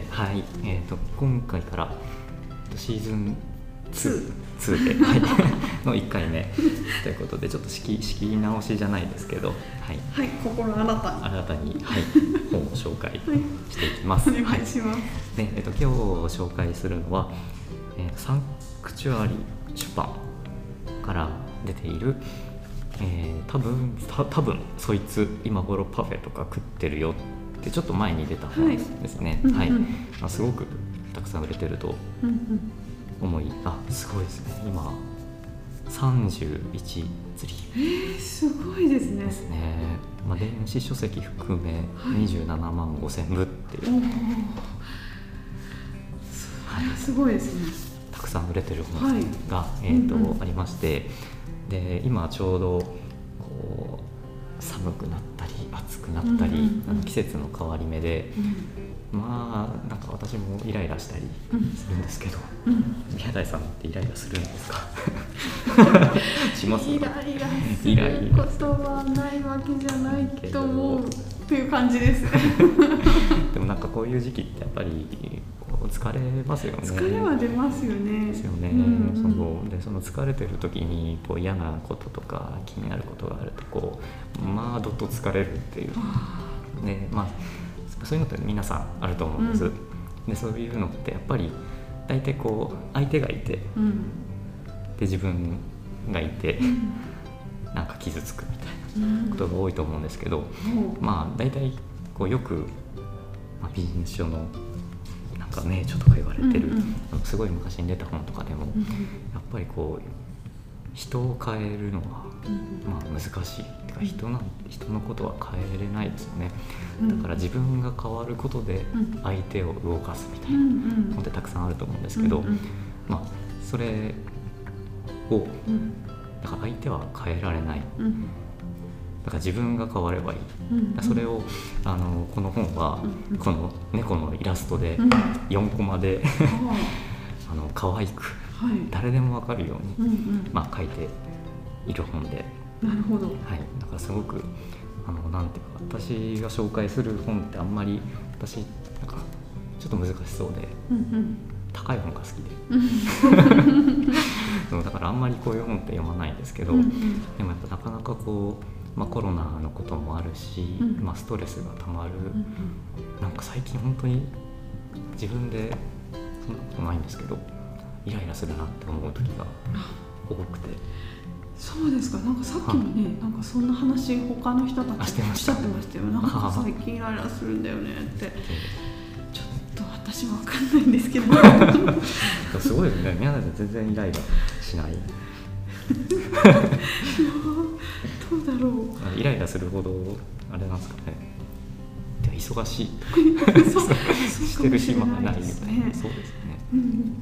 てはい、えー、と今回からシーズン 2, 2で、はい、の1回目ということでちょっと仕切仕切り直しじゃないですけど、はい、はい心新たに。新たに、はい、本を紹介していきます。お願いします。でえっと、今日紹介するのは、えーサンクチュアリ出版から出ている、えー多分た多分そいつ今頃パフェとか食ってるよってちょっと前に出た本はい。ですね、はい。まあ、すごくたくさん売れてるとうんうん。思いあすごいですね。今31釣り。えー、すごいですね。ですね、まあ、電子書籍含めはい。27万5千部っていう、はすごいですね。たくさん売れてる本はい。が、えーとうんうん。ありまして。で今ちょうどこう寒くなったり暑くなったり、あの季節の変わり目でうん。まあなんか私もイライラしたりうん。するんですけどうん。宮台さんってイライラするんですか？します？イライラすることはないわけじゃないと思うっていう感じです。でもなんかこういう時期ってやっぱり疲れますよね。疲れは出ますよね。ですよね、うんうん。そうでその疲れてる時にこう嫌なこととか気になることがあるとこうまあどっと疲れるっていう。あねまあそういうのって皆さんあると思うんです、うん。でそういうのってやっぱり大体こう相手がいてうん。自分がいてうん。なんか傷つくみたいうん。なことが多いと思うんですけど、まあ大体こうよく、まあ、ビジネス書のか名著とか言われてる、うんうん。すごい昔に出た本とかでも、うんやっぱりこう人を変えるのは、うんまあ、難しいてか人なん人のことは変えれないですよね。うん。だから自分が変わることでうん。相手を動かすみたいうんなうん。本ってたくさんあると思うんですけど、うんうん。まあそれをうん。だから相手は変えられない。うんだから自分が変わればいい。うんそれをあのこの本はうんこの猫のイラストでうん。4コマであ あの可愛くあはい。誰でも分かるように、うんうん。まあ、書いている本で、なるほど。はい、だからすごくあのなんていうか私が紹介する本ってあんまり私なんかちょっと難しそうでうんうん。高い本が好きで。だからあんまりこういう本って読まないんですけど、うんうん。でもやっぱなかなかこう、まあ、コロナのこともあるし、うん。まあ、ストレスがたまる、うんなんか最近本当に自分でそんなことないんですけどイライラするなって思う時が多くて。そうですか。なんかさっきもねなんかそんな話他の人たあちおっしゃってましたよ。なんかはあ最近イライラするんだよねって。ちょっと私は分かんないんですけど。すごいですね。宮台さん全然イライラしない イライラするほどあれなんですかね。忙しい。してる暇がないみたいな。ですそうねですね。うん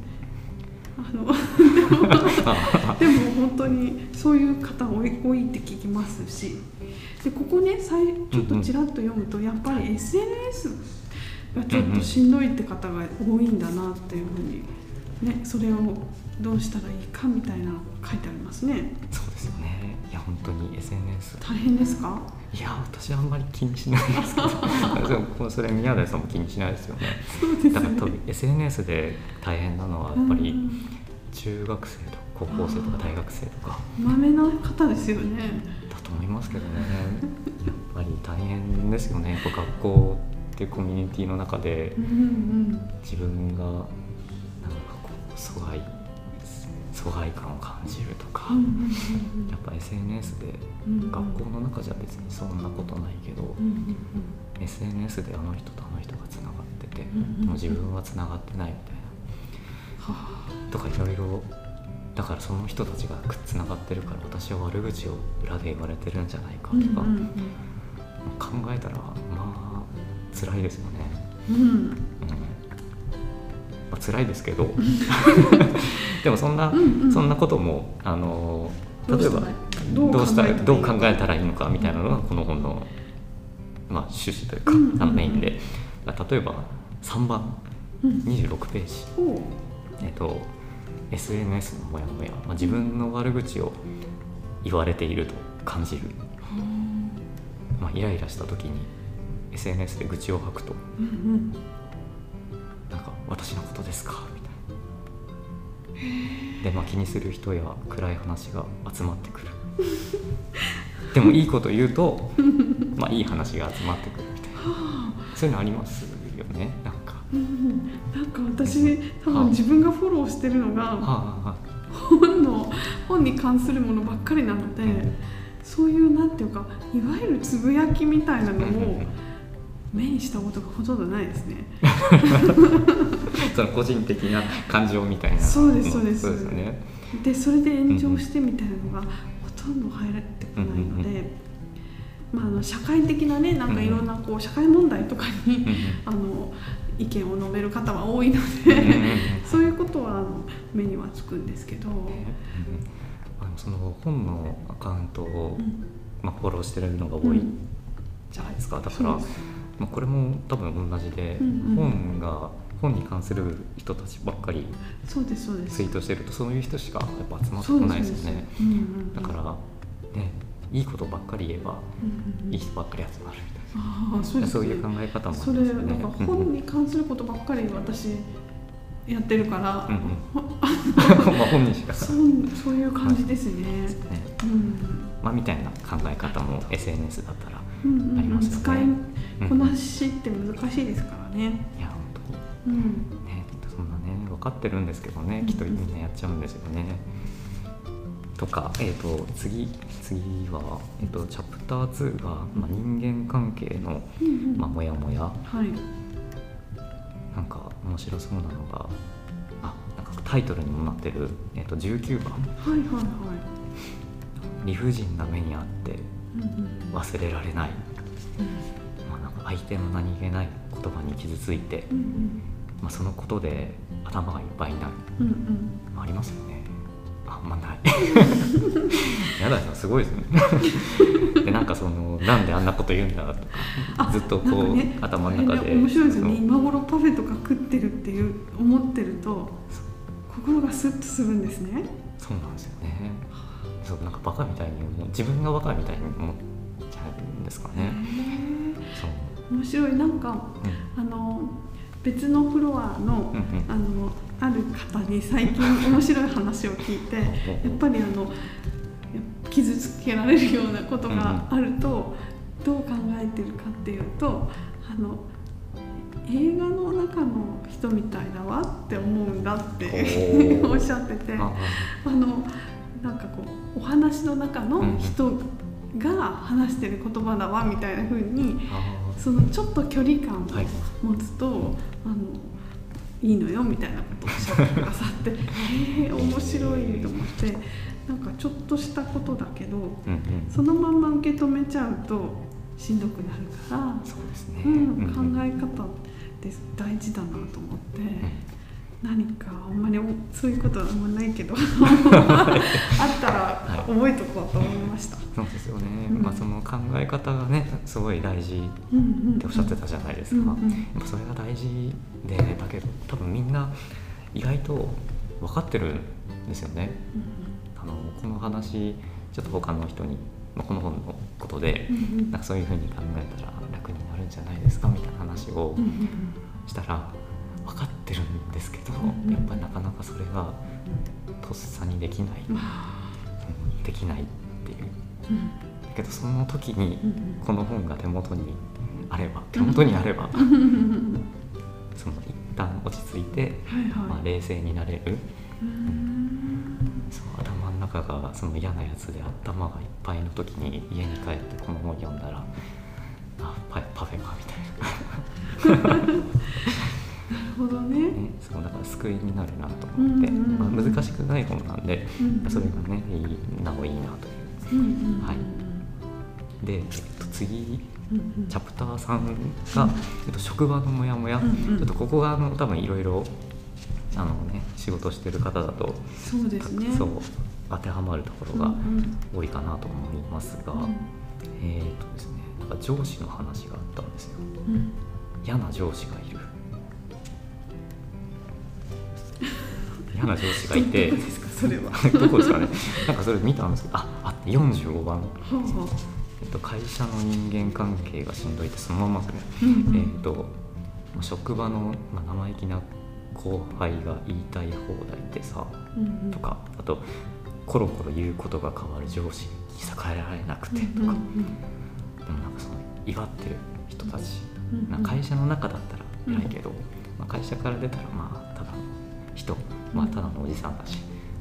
あのあ でも本当にそういう方多い多いって聞きますし。でここねさいちょっとちらっと読むとやっぱり SNS がちょっとしんどいって方が多いんだなっていうふうにねそれをどうしたらいいかみたいなのが書いてありますね。そうですよね。いや本当に。SNS 大変ですか？いや私あんまり気にしないですけど。でもそれ宮台さんも気にしないですよね。そうですね。だから多分 SNS で大変なのはやっぱりうん。中学生とか高校生とか大学生とか。まめな方ですよね。だと思いますけどね。やっぱり大変ですよね。学校っていうコミュニティの中で自分がなんかこう疎外疎外感を感じるとか、やっぱ SNS で学校の中じゃ別にそんなことないけど、SNS であの人とあの人がつながってて、でも自分はつながってないみたいはなとかいろいろだからその人たちがつながってるから私は悪口を裏で言われてるんじゃないかあとか、考えたらまあ辛いですよね、うん辛いですけど。でもそんな、うんうん。そんなこともあの例えばどうしたらどう考えたらいいのかみたいなのがこの本の、まあ、趣旨というか、うんうんうん。メインで。例えば3番うん。26ページ、えっと SNS のモヤモヤ、まあ、自分の悪口を言われていると感じる、まあ、イライラした時に SNS で愚痴を吐くと。うんうん私のことですか？みたいな。で、まあ、気にする人や暗い話が集まってくる。でもいいこと言うとまあいい話が集まってくるみたいな。そういうのありますよね？なんか。うん。なんか私多分自分がフォローしてるのがはあ本の本に関するものばっかりなので、そういうなんていうかいわゆるつぶやきみたいなのも目にしたことがほとんどないですね。その個人的な感情みたいな。そうですそうです。そうですよね。でそれで炎上してみたいなのがほとんど入ってこないので、まあ、あの社会的なねなんかいろんなこう社会問題とかに、うんうん。あの意見を述べる方は多いのうんうんうん。でそういうことはあの目にはつくんですけど、うんあのその本のアカウントを、うん。まあ、フォローしてるのが多いじゃないですか、だから、まあ、これも多分同じで、うんうん本が本に関する人たちばっかりそうですそうです。ツイートしてるとそういう人しかやっぱ集まってこないですよね。だからねいいことばっかり言えばうんうんうん。いい人ばっかり集まるみたいああそうな、ですね。そういう考え方もあそれりますよね。なんか本に関することばっかり私やってるから、うんうん。う んまあ本人しか。そうそういう感じですね。ね。うん。まあみたいな考え方も SNS だったらありますよね。使いうんこなしって難しいですからね。いや本当。にうん。ねそんなね分かってるんですけどねきっとみんなやっちゃうんですよね。とか、えー、と次次は、えー、とチャプター2が、まあ、人間関係の、うんうん。まあ、モヤモヤ。はい。なんか面白そうなのがあなんかタイトルにもなってる、えー、と19番。はいはいはい。「理不尽な目にあってうんうん忘れられない」まあ、なんか相手の何気ない言葉に傷ついて、まあ、そのことで頭がいっぱいになる、まあ、ありますよね。あんまない。やだよすごいですね。でなんかそのなんであんなこと言うんだとあかずっとこう、ね。頭の中で面白いですよね。今頃パフェとか食ってるっていう思ってると心がスッとするんですね。そう。なんですよねそうなんかバカみたいに自分がバカみたいに思っちゃうんですかね。へそう、ー面白い。なんかうん。あの別のフロアの、うんうん。あのある方に最近面白い話を聞いて やっぱりあのや傷つけられるようなことがあると、どう考えてるかっていうとあの映画の中の人みたいだわって思うんだって おっしゃってて。ああのなんかこうお話の中の人が話してる言葉だわみたいな風にあそのちょっと距離感をはい。持つと、あのいいのよみたいなことをおっしゃってくださって えー、面白いと思ってなんかちょっとしたことだけどうんうん。そのまんま受け止めちゃうとしんどくなるから、そうですね、うん、考うん。うんえ方って大事だなと思って。何かあんまりそういうことはあんまないけど。あったら覚えとこうと思いました。そうですよね、うん。まあその考え方がねすごい大事っうんうん。ておっしゃってたじゃないですか、うんうん。やっぱそれが大事でだけど多分みんな意外と分かってるんですよね。あのこの話ちょっと他の人に、まあ、この本のことでうんうん。なんかそういうふうに考えたら楽になるんじゃないですかみたいな話をうんうん。したら分かってるんですけど、やっぱりなかなかそれがとっさにできない、できないっていう。うん。だけどその時にうんこの本が手元にあれば手元にあればその一旦落ち着いて、はいまあ、はい。冷静になれる。うーん。そう頭の中がその嫌なやつで頭がいっぱいの時に家に帰ってこの本読んだらあパパフェかみたいな。ほどね。ね、そうだから救いになるなと思って、うんうんうん。まあ、難しくない本なんで、うんそれがねいいなおいいなという。うんうん。うんはい。で、えっと、次うんうん。チャプター3が、えっと、職場のモヤモヤ、うんうん。ちょっとここがあの多分いろいろあのね仕事してる方だと、そうですね。そう当てはまるところがうんうん。多いかなと思いますが、うん。えっとですねなんか上司の話があったんですよ。うん。嫌な上司がいる嫌な上司がいて。どこですかそれは？どこですかね。なんかそれ見たんですけどああ45番、はあはあえっと、会社の人間関係がしんどいってそのままですね、うんうん。えっとまあ職場の、まあ、生意気な後輩が言いたい放題でさうんうん。とかあとコロコロ言うことが変わる上司に逆らえられなくてとか、うんうんでもなんかその威張ってる人たち、うんうん会社の中だったら偉いけど、まあ、会社から出たらまあただの人、まあ、ただのおじさんだし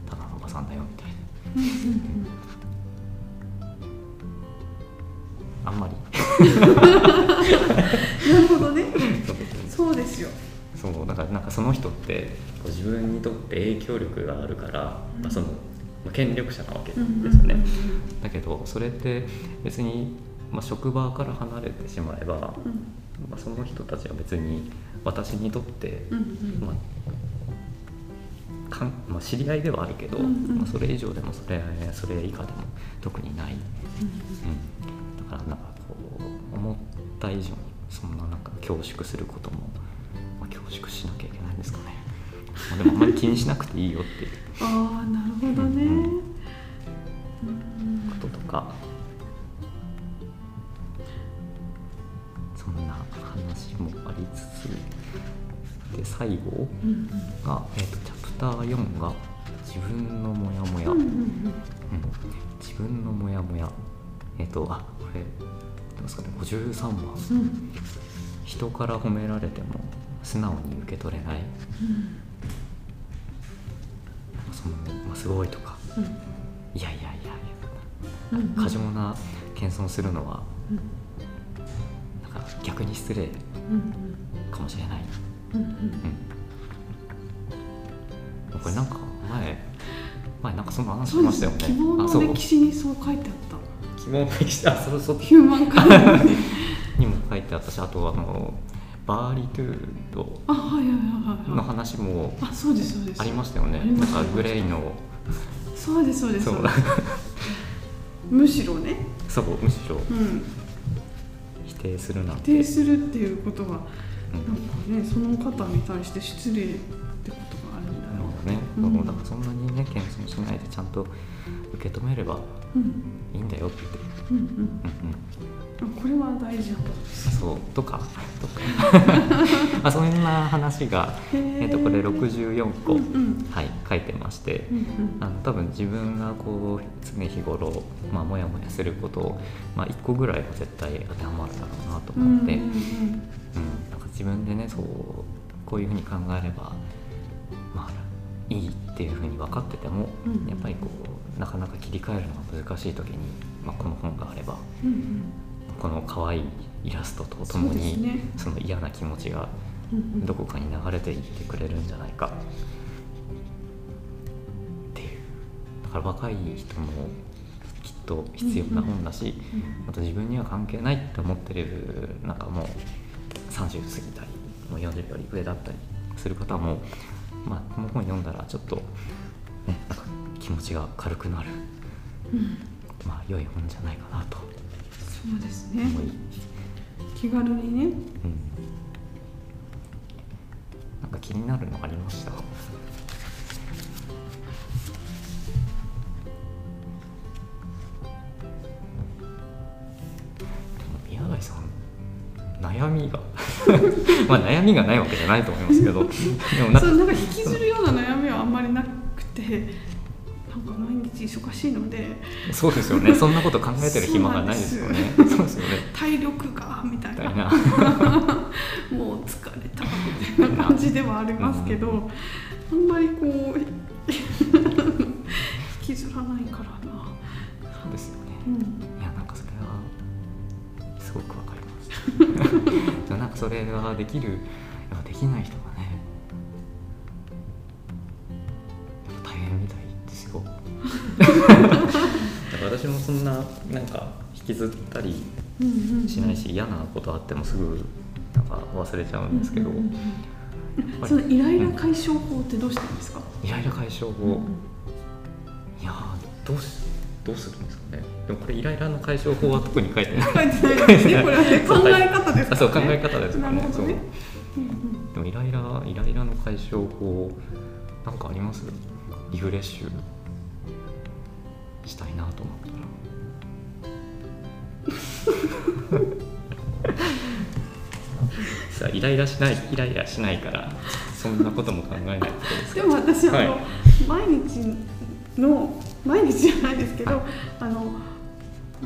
ただのおばさんだよみたいな。うんうんあんまり。うんなるほどね。そうですよ。そうだからなんかその人ってこう自分にとって影響力があるから、まあ、その、まあ、権力者なわけですよね、だけどそれって別に、まあ、職場から離れてしまえば、うん。まあ、その人たちは別に私にとって、うんうん。まあかんまあ、知り合いではあるけど、うんうん。まあ、それ以上でもそれそれ以下でも特にない、うん、だからなんかこう思った以上にそんななんか恐縮することも、まあ、恐縮しなきゃいけないんですかね、まあ、でもあんまり気にしなくていいよっていう。ああなるほどね。うんうん。こととか。そんな話もありつつ。で最後うんが、えー、とチャプター4が「自分のモヤモヤ」うん自分のモヤモヤ。えっ、とあこれどうですかね。53番うんうん。人から褒められても素直に受け取れない。その、まあ、すごいとか。うん。いやいやいやいや。過剰な謙遜するのはうん。なんか逆に失礼うんかもしれない、うん、これなんか前前なんかそんな話しましたよね。希望の歴史にそう書いてあった。希望の歴史。あそうそうヒューマンカラー。ににも書いてあったしあとあのバーリトゥード。のはい話もありましたよね。なんかグレイの。そうですそうです。むしろね。そうむしろ。うん。否定するなん否て定するっていうことはうん。なんかねその方に対して失礼ってことね、うん。だからそんなにね謙遜しないでちゃんと受け止めればいいんだよって、うんうん。うんうん、あこれは大事なことですそう。とか。とか。まあそんな話が、えっとこれ64個、うんうん。はい、書いてましてうんうん。あの多分自分がこう常日頃、まあ、もやもやすることを、まあ、1個ぐらいは絶対当てはまるだろうなとうん思って、うん。うん。なんか自分でねそうこういうふうに考えれば、まあ、いいっていうふうに分かってても、うん。やっぱりこうなかなか切り替えるのが難しい時に、まあ、この本があればうんうん。この可愛いイラストとともにね。その嫌な気持ちがどこかに流れていってくれるんじゃないか。っていう。だから若い人もきっと必要な本だし、あと自分には関係ないって思ってるなんかもう30過ぎたりもう40より上だったりする方も、まあ、この本読んだらちょっと、ね、なんか気持ちが軽くなる、うん。まあ、良い本じゃないかなとそうですね。気軽にね。うん、なんか気になるのありました？宮台さん悩みが まあ悩みがないわけじゃないと思いますけど。でもなんかそうなんか引きずるような悩みはあんまりなくてなんか毎日忙しいので。そうですよね。そんなこと考えてる暇がないですよね。そうですよね。体力がみたいな。もう疲れたみたいな感じではありますけど、あんまりこう引きずらないからな、そうですよね。うん、いやなんかそれはすごくますでもなんかそれができるやっぱできない人がねやっぱ大変みたいですよ。だから私もそんななんか引きずったりうんうんうんしないし嫌なことあってもすぐなんか忘れちゃうんですけど、うんうんうんそのイライラ解消法ってどうしてるんですか、イライラ解消法、うんうんいやーどうしどうするんですかねでもこれイライラの解消法は特に書いてない。書いてないですね。これはね 考え方ですからね。あそう考え方ですかね。ね。うんう。んでもイライライライラの解消法なんかあります？リフレッシュしたいなと思ったら。さあイライラしないイライラしないからそんなことも考えないですか？でも私あの、はい。毎日の毎日じゃないですけどあの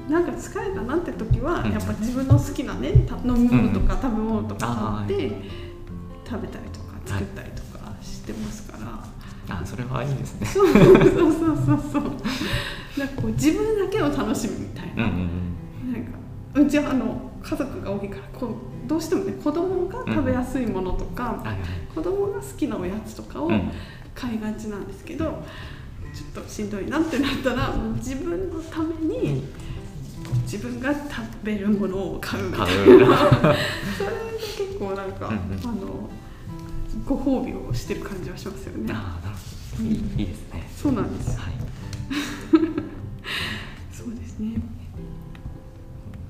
なんか疲れたなって時は、うん。やっぱ自分の好きなねた飲み物とか食べ物とか買って、食べたりとか作ったりとかしてますから、あそれはいいですね。そうそうそうそう。そうなんかこう自分だけを楽しむみたいな,、うんうんなんかうちはあの家族が多いからこうどうしてもね子供が食べやすいものとか、うん。はいはい。子供が好きなおやつとかを、うん。買いがちなんですけどちょっとしんどいなってなったらもう自分のために自分が食べるものを買うみたいな。それが結構なんか、うんうん。あのご褒美をしてる感じはしますよね。ああなるほど。いいいいですね。そうなんです。よはい。そうですね。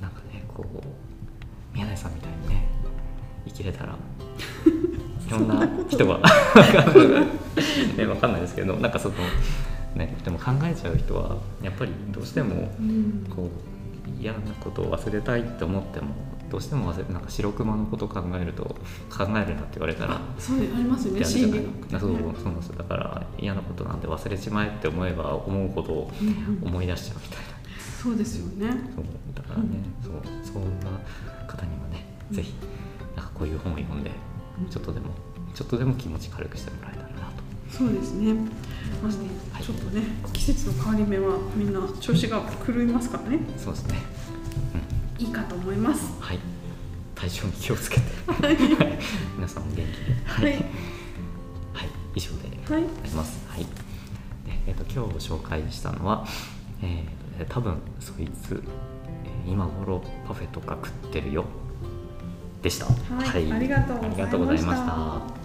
なんかねこう宮台さんみたいにね生きれたら いろんな人がねわかんないですけどなんかそのねでも考えちゃう人はやっぱりどうしてもうん。こう嫌なことを忘れたいって思ってもどうしても忘れなんか白熊のことを考えると考えるなって言われたらそうありますよね心理学そうそうなんですよ。だから嫌なことなんて忘れちまえって思えば思うほどうんうん。思い出しちゃうみたいな。そうですよね。そうだからね、そうそんな方にもね、ぜひなんかこういう本を読んでうんちょっとでもちょっとでも気持ち軽くしてもらえたそうですね。ましてはい。ちょっとね季節の変わり目はみんな調子が狂いますからね。そうですね、うん、いいかと思います。はい。体調に気をつけて。はい。皆さんも元気で。ははい。はい、以上ではい。あります。はい。でえっ、と今日紹介したのは、えー、多分そいつ、えー今頃パフェとか食ってるよ。でした。はい。ありがとうございありがとうございました。